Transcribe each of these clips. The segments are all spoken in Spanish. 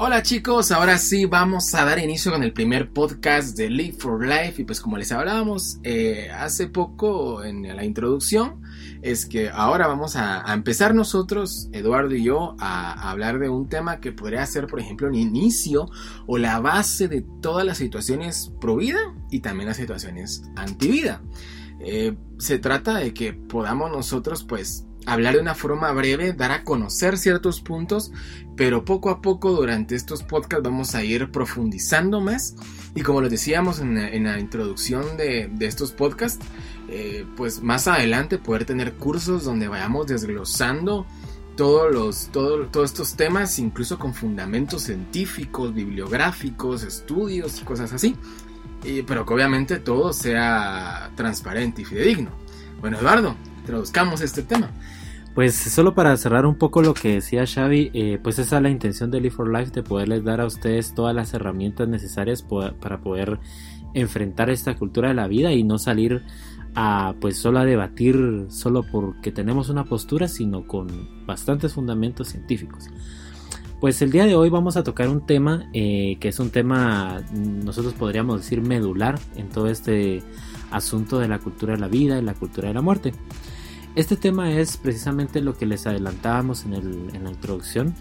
Hola chicos, ahora sí vamos a dar inicio con el primer podcast de Live for Life y pues como les hablábamos eh, hace poco en la introducción, es que ahora vamos a, empezar nosotros, Eduardo y yo, a, hablar de un tema que podría ser por ejemplo el inicio o la base de todas las situaciones pro vida y también las situaciones anti vida. Eh, se trata de que podamos nosotros pues hablar de una forma breve, dar a conocer ciertos puntos, pero poco a poco durante estos podcasts vamos a ir profundizando más. Y como les decíamos en la, introducción de, estos podcasts, eh, pues más adelante poder tener cursos donde vayamos desglosando todos, los, todos estos temas, incluso con fundamentos científicos, bibliográficos, estudios y cosas así. pero que obviamente todo sea transparente y fidedigno. Bueno, Eduardo, introduzcamos este tema. Pues solo para cerrar un poco lo que decía Xavi, eh, pues esa es la intención de Live for Life, de poderles dar a ustedes todas las herramientas necesarias para poder enfrentar esta cultura de la vida y no salir a pues solo a debatir solo porque tenemos una postura, sino con bastantes fundamentos científicos. Pues el día de hoy vamos a tocar un tema eh, que es un tema, nosotros podríamos decir, medular en todo este asunto de la cultura de la vida y la cultura de la muerte. Este tema es precisamente lo que les adelantábamos en, la introducción,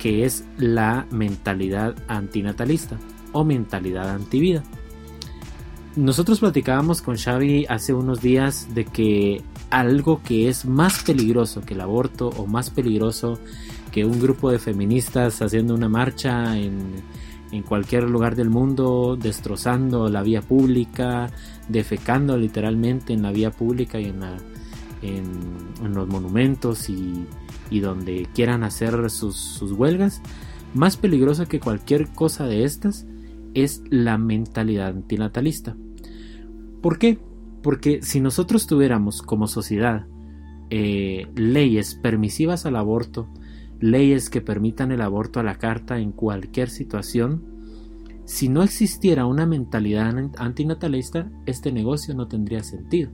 que es la mentalidad antinatalista o mentalidad antivida. Nosotros platicábamos con Xavi hace unos días de que algo que es más peligroso que el aborto o más peligroso que un grupo de feministas haciendo una marcha en, cualquier lugar del mundo, destrozando la vía pública, defecando literalmente en la vía pública y en la, en, los monumentos y, donde quieran hacer sus, huelgas, más peligrosa que cualquier cosa de estas es la mentalidad antinatalista. ¿Por qué? Porque si nosotros tuviéramos como sociedad eh, leyes permisivas al aborto, leyes que permitan el aborto a la carta en cualquier situación, si no existiera una mentalidad antinatalista, este negocio no tendría sentido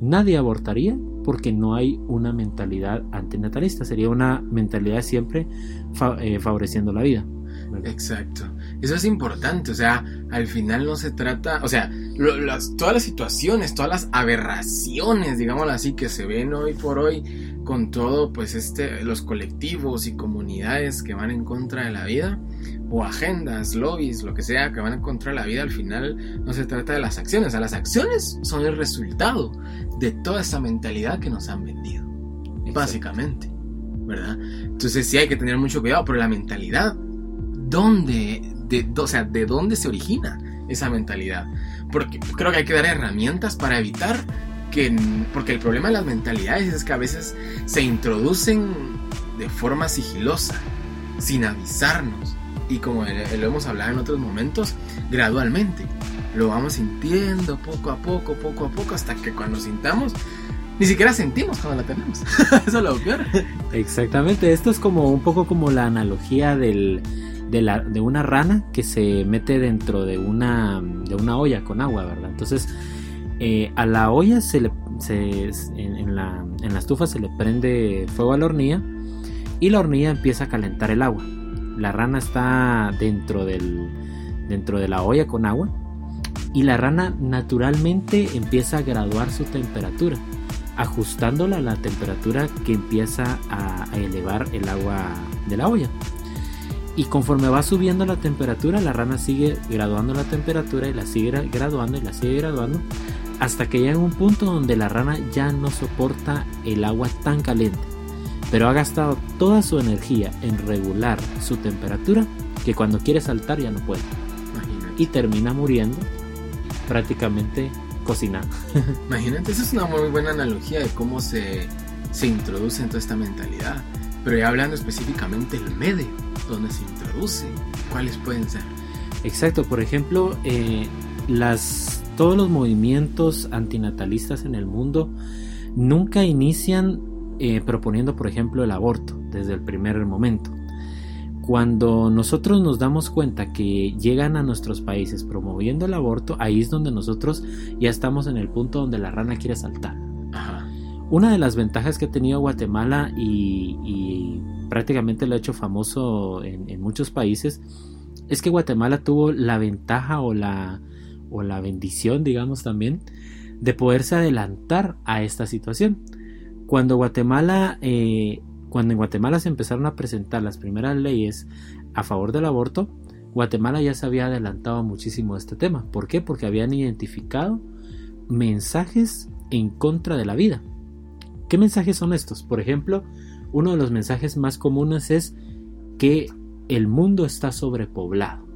nadie abortaría porque no hay una mentalidad antinatalista, sería una mentalidad siempre eh, favoreciendo la vida. Exacto. Eso es importante, o sea, al final no se trata, o sea, todas las situaciones, todas las aberraciones, digámoslo así, que se ven hoy por hoy con todo, pues, este, los colectivos y comunidades que van en contra de la vida, o agendas, lobbies, lo que sea, que van en contra de la vida, al final no se trata de las acciones, o sea, las acciones son el resultado de toda esa mentalidad que nos han vendido, básicamente, ¿verdad? Entonces sí hay que tener mucho cuidado, pero la mentalidad, ¿dónde, de, o sea, de dónde se origina esa mentalidad? Porque creo que hay que dar herramientas para evitar que, porque el problema de las mentalidades es que a veces se introducen de forma sigilosa, sin avisarnos, y como lo hemos hablado en otros momentos, gradualmente lo vamos sintiendo poco a poco, poco a poco, hasta que cuando sintamos, ni siquiera sentimos cuando la tenemos. Eso es lo peor. Exactamente, esto es como un poco como la analogía de, la, de una rana que se mete dentro de una, de una olla con agua, ¿verdad? Entonces, eh, a la olla se le, se, en, la, en la estufa se le prende fuego a la hornilla y la hornilla empieza a calentar el agua. La rana está dentro, del, dentro de la olla con agua y la rana naturalmente empieza a graduar su temperatura, ajustándola a la temperatura que empieza a, elevar el agua de la olla. Y conforme va subiendo la temperatura, la rana sigue graduando la temperatura y la sigue graduando y la sigue graduando hasta que llega un punto donde la rana ya no soporta el agua tan caliente, pero ha gastado toda su energía en regular su temperatura que cuando quiere saltar ya no puede. Y termina muriendo prácticamente cocinando. Imagínate, esa es una muy buena analogía de cómo se, se introduce en toda esta mentalidad. Pero ya hablando específicamente del medio donde se introduce, ¿cuáles pueden ser? Exacto, por ejemplo, eh, las, todos los movimientos antinatalistas en el mundo nunca inician eh, proponiendo, por ejemplo, el aborto desde el primer momento. Cuando nosotros nos damos cuenta que llegan a nuestros países promoviendo el aborto, ahí es donde nosotros ya estamos en el punto donde la rana quiere saltar. Una de las ventajas que ha tenido Guatemala y, prácticamente lo ha hecho famoso en, muchos países, es que Guatemala tuvo la ventaja o la, o la bendición, digamos también, de poderse adelantar a esta situación. Cuando Guatemala, eh, cuando en Guatemala se empezaron a presentar las primeras leyes a favor del aborto, Guatemala ya se había adelantado muchísimo este tema. ¿Por qué? Porque habían identificado mensajes en contra de la vida. ¿Qué mensajes son estos? Por ejemplo, uno de los mensajes más comunes es que el mundo está sobrepoblado.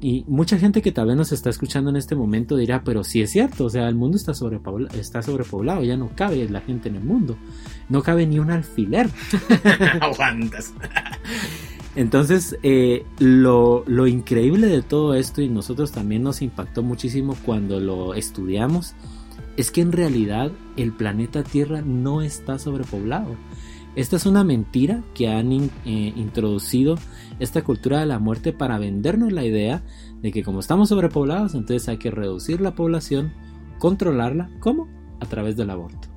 Y mucha gente que tal vez nos está escuchando en este momento dirá, pero sí es cierto, o sea, el mundo está sobrepoblado, está sobrepoblado, ya no cabe la gente en el mundo, no cabe ni un alfiler. Aguantas. Entonces, eh, lo, lo, increíble de todo esto, y nosotros también nos impactó muchísimo cuando lo estudiamos, es que en realidad el planeta Tierra no está sobrepoblado. Esta es una mentira que han eh, introducido esta cultura de la muerte para vendernos la idea de que como estamos sobrepoblados, entonces hay que reducir la población, controlarla, ¿cómo? A través del aborto.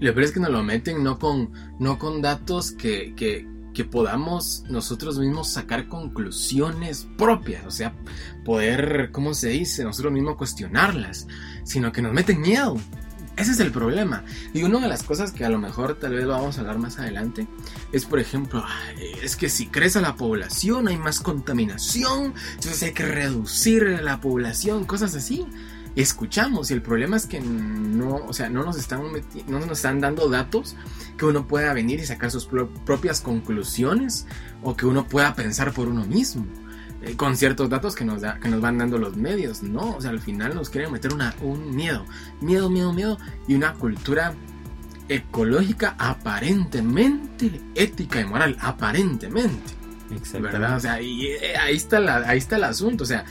Lo peor es que nos lo meten no con, no con datos que, que, que podamos nosotros mismos sacar conclusiones propias, o sea, poder, ¿cómo se dice?, nosotros mismos cuestionarlas, sino que nos meten miedo. Ese es el problema. Y una de las cosas que a lo mejor tal vez lo vamos a hablar más adelante es, por ejemplo, es que si crece la población hay más contaminación, entonces hay que reducir la población, cosas así escuchamos y el problema es que no, o sea, no nos están no nos están dando datos que uno pueda venir y sacar sus propias conclusiones o que uno pueda pensar por uno mismo eh, con ciertos datos que nos da, que nos van dando los medios, no, o sea, al final nos quieren meter una, un miedo, miedo, miedo, miedo y una cultura ecológica aparentemente ética y moral, aparentemente. ¿Verdad? O sea, y eh, ahí está la, ahí está el asunto, o sea,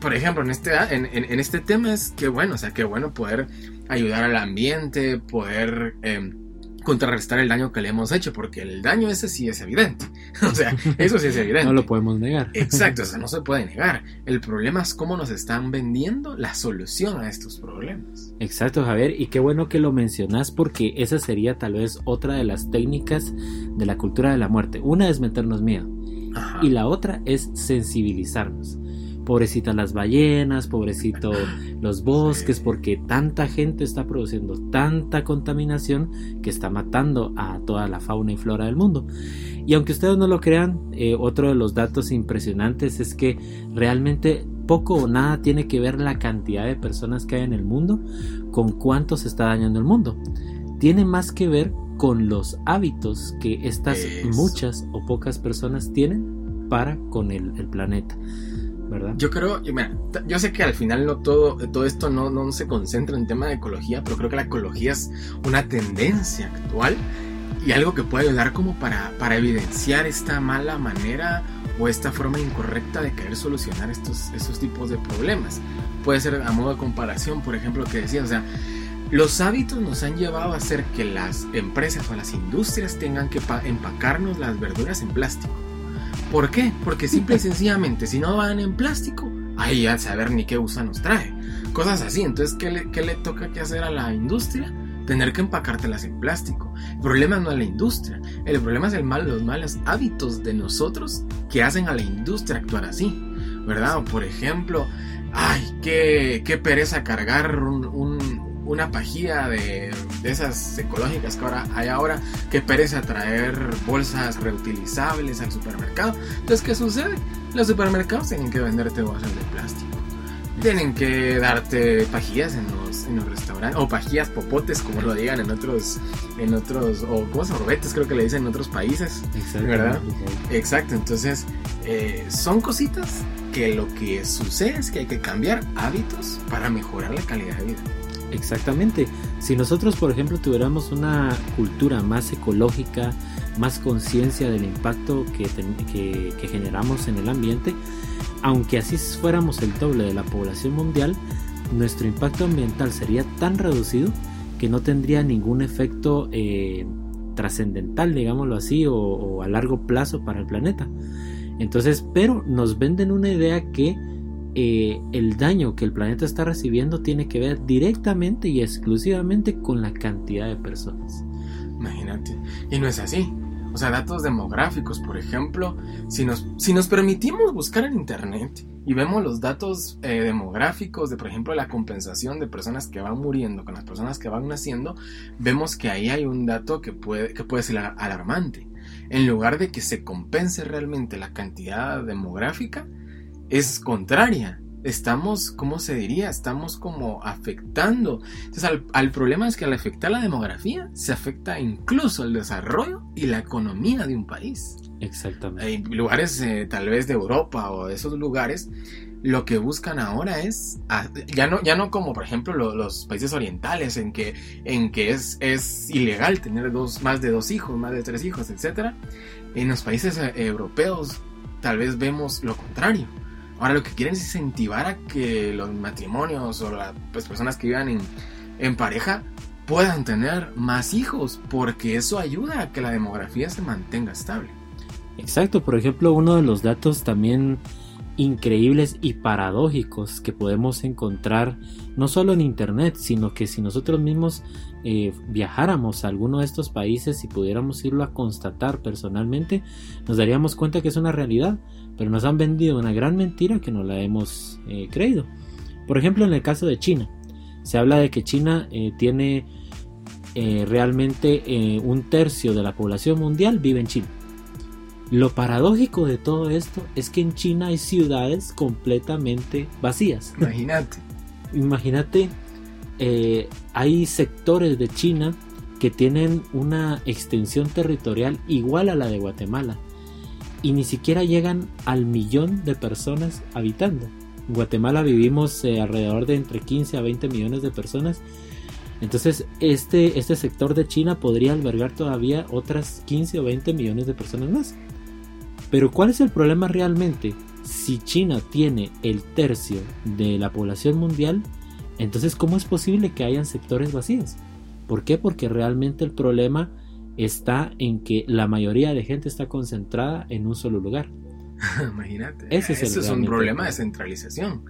por ejemplo, en este, en, este tema es que bueno, o sea, que bueno poder ayudar al ambiente, poder em, contrarrestar el daño que le hemos hecho, porque el daño ese sí es evidente. o sea, eso sí es evidente. no lo podemos negar. Exacto, o sea, no se puede negar. El problema es cómo nos están vendiendo la solución a estos problemas. Exacto, Javier, y qué bueno que lo mencionas porque esa sería tal vez otra de las técnicas de la cultura de la muerte. Una es meternos miedo. Y la otra es sensibilizarnos pobrecitas las ballenas, pobrecito los bosques, porque tanta gente está produciendo tanta contaminación que está matando a toda la fauna y flora del mundo. Y aunque ustedes no lo crean, eh, otro de los datos impresionantes es que realmente poco o nada tiene que ver la cantidad de personas que hay en el mundo con cuánto se está dañando el mundo. Tiene más que ver con los hábitos que estas muchas o pocas personas tienen para con el planeta. Yo creo, yo sé que al final no todo, todo esto no, no se concentra en tema de ecología, pero creo que la ecología es una tendencia actual y algo que puede ayudar como para, para evidenciar esta mala manera o esta forma incorrecta de querer solucionar estos, estos tipos de problemas. Puede ser a modo de comparación, por ejemplo, que decía, o sea, los hábitos nos han llevado a hacer que las empresas o las industrias tengan que empacarnos las verduras en plástico. ¿Por qué? Porque simple y sencillamente, si no van en plástico, ahí ya saber ni qué usa nos trae. Cosas así. Entonces, ¿qué le, toca que hacer a la industria? Tener que empacártelas en plástico. El problema no es la industria. El problema es el mal, los malos hábitos de nosotros que hacen a la industria actuar así. ¿Verdad? Por ejemplo, ay, qué pereza cargar un, una pajilla de, esas ecológicas que ahora hay ahora, que pereza traer bolsas reutilizables al supermercado. Entonces, ¿qué sucede? Los supermercados tienen que venderte bolsas de plástico. Tienen que darte pajillas en los, en los restaurantes, o pajillas popotes, como lo digan en otros, en otros, o como sorbetes creo que le dicen en otros países, Exacto, ¿verdad? Exacto, entonces eh, son cositas que lo que sucede es que hay que cambiar hábitos para mejorar la calidad de vida. Exactamente. Si nosotros, por ejemplo, tuviéramos una cultura más ecológica, más conciencia del impacto que, generamos en el ambiente, aunque así fuéramos el doble de la población mundial, nuestro impacto ambiental sería tan reducido que no tendría ningún efecto eh, trascendental, digámoslo así, o a largo plazo para el planeta. Entonces, pero nos venden una idea que eh, el daño que el planeta está recibiendo tiene que ver directamente y exclusivamente con la cantidad de personas. Imagínate. Y no es así. O sea, datos demográficos, por ejemplo, si nos, si nos permitimos buscar en Internet y vemos los datos eh, demográficos de, por ejemplo, la compensación de personas que van muriendo con las personas que van naciendo, vemos que ahí hay un dato que puede, que puede ser alarmante. En lugar de que se compense realmente la cantidad demográfica, es contraria estamos, ¿cómo se diría? Estamos como afectando. Entonces, al, problema es que al afectar la demografía, se afecta incluso el desarrollo y la economía de un país. Exactamente. Hay lugares eh, tal vez de Europa o de esos lugares, lo que buscan ahora es, ah, ya no, ya no como por ejemplo los países orientales en que, en que es, es ilegal tener dos, más de dos hijos, más de tres hijos, etc. En los países eh, europeos tal vez vemos lo contrario Ahora lo que quieren es incentivar a que los matrimonios o las pues, personas que vivan en, pareja puedan tener más hijos, porque eso ayuda a que la demografía se mantenga estable. Exacto, por ejemplo, uno de los datos también increíbles y paradójicos que podemos encontrar no solo en internet, sino que si nosotros mismos eh, viajáramos a alguno de estos países y pudiéramos irlo a constatar personalmente, nos daríamos cuenta que es una realidad pero nos han vendido una gran mentira que no la hemos eh, creído. Por ejemplo, en el caso de China, se habla de que China eh, tiene eh, realmente un tercio de la población mundial vive en China. Lo paradójico de todo esto es que en China hay ciudades completamente vacías. Imagínate. Imagínate, hay sectores de China que tienen una extensión territorial igual a la de Guatemala y ni siquiera llegan al millón de personas habitando. En Guatemala vivimos eh, alrededor de entre 15 a 20 millones de personas. Entonces este, este sector de China podría albergar todavía otras 15 o 20 millones de personas más. Pero ¿cuál es el problema realmente? Si China tiene el tercio de la población mundial, entonces ¿cómo es posible que hayan sectores vacíos? ¿Por qué? Porque realmente el problema está en que la mayoría de gente está concentrada en un solo lugar. imagínate. Ese es, Eso es un problema de centralización.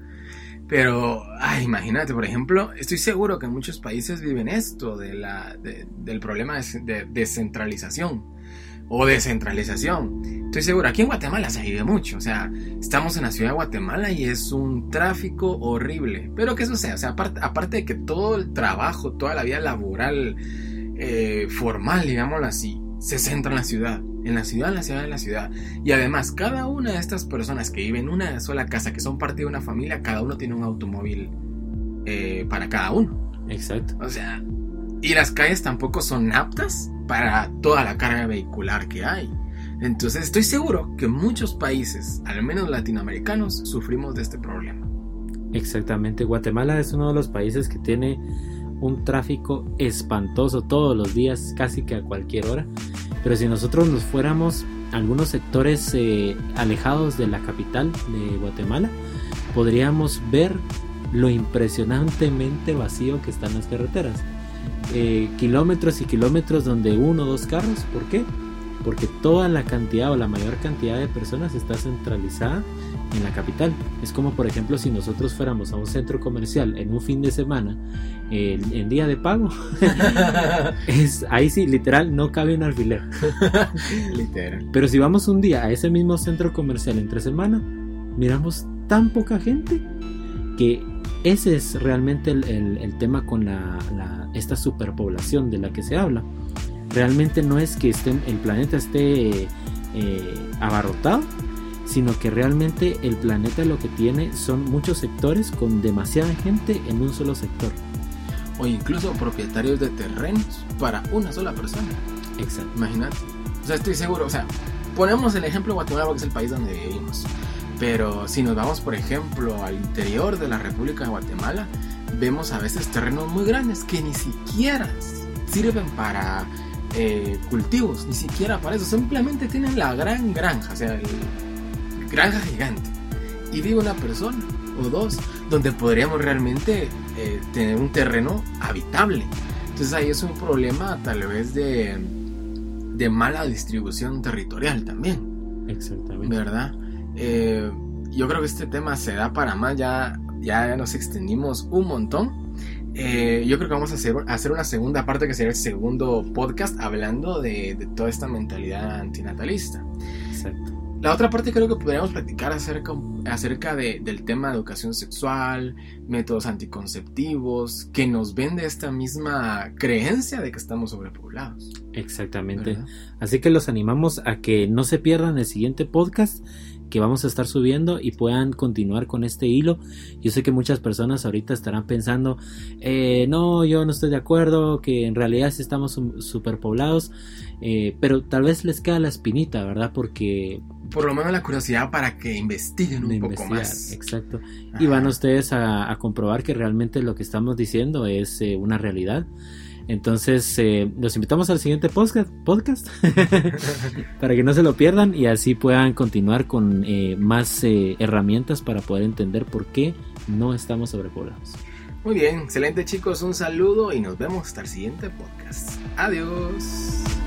Pero, imagínate, por ejemplo, estoy seguro que muchos países viven esto de la, del problema de descentralización o descentralización. Estoy seguro, aquí en Guatemala se vive mucho, o sea, estamos en la ciudad de Guatemala y es un tráfico horrible. Pero ¿qué sucede? O sea, aparte, aparte de que todo el trabajo, toda la vida laboral eh, formal, digámoslo así, se centra en la ciudad, en la ciudad, en la ciudad, en la ciudad. Y además, cada una de estas personas que viven en una sola casa, que son parte de una familia, cada uno tiene un automóvil eh, para cada uno. Exacto. O sea, y las calles tampoco son aptas para toda la carga vehicular que hay. Entonces estoy seguro que muchos países, al menos latinoamericanos, sufrimos de este problema. Exactamente, Guatemala es uno de los países que tiene un tráfico espantoso todos los días, casi que a cualquier hora. Pero si nosotros nos fuéramos a algunos sectores eh, alejados de la capital de Guatemala, podríamos ver lo impresionantemente vacío que están las carreteras. Eh, kilómetros y kilómetros donde uno o dos carros, ¿por qué? Porque toda la cantidad o la mayor cantidad de personas está centralizada en la capital. Es como por ejemplo si nosotros fuéramos a un centro comercial en un fin de semana en, día de pago. es, ahí sí, literal, no cabe un alfiler. literal. Pero si vamos un día a ese mismo centro comercial entre semana, miramos tan poca gente que ese es realmente el, tema con la, esta superpoblación de la que se habla. Realmente no es que el planeta esté eh, abarrotado, sino que realmente el planeta lo que tiene son muchos sectores con demasiada gente en un solo sector. O incluso propietarios de terrenos para una sola persona. Exacto. Imagínate. O sea, estoy seguro, o sea, ponemos el ejemplo de Guatemala porque es el país donde vivimos. Pero si nos vamos, por ejemplo, al interior de la República de Guatemala, vemos a veces terrenos muy grandes que ni siquiera sirven para eh, cultivos, ni siquiera para eso. Simplemente tienen la gran granja, o sea, el, granja gigante y vive una persona o dos donde podríamos realmente eh, tener un terreno habitable. Entonces ahí es un problema tal vez de, de mala distribución territorial también. Exactamente. ¿Verdad? Eh, yo creo que este tema se da para más, ya, ya nos extendimos un montón. eh, yo creo que vamos a hacer, hacer una segunda parte que sería el segundo podcast hablando de, de toda esta mentalidad antinatalista. Exacto. La otra parte creo que podríamos platicar acerca, acerca de, del tema de educación sexual, métodos anticonceptivos, que nos vende esta misma creencia de que estamos sobrepoblados. Exactamente. ¿verdad? Así que los animamos a que no se pierdan el siguiente podcast que vamos a estar subiendo y puedan continuar con este hilo. Yo sé que muchas personas ahorita estarán pensando, eh, no, yo no estoy de acuerdo, que en realidad sí estamos su- superpoblados, eh, pero tal vez les queda la espinita, ¿verdad? Porque Por lo menos la curiosidad para que investiguen un poco más. exacto. Y van ustedes a, a comprobar que realmente lo que estamos diciendo es eh, una realidad. Entonces, eh, los invitamos al siguiente podcast, para que no se lo pierdan y así puedan continuar con eh, más eh, herramientas para poder entender por qué no estamos sobrepoblados. Muy bien, excelente chicos, un saludo y nos vemos hasta el siguiente podcast. Adiós.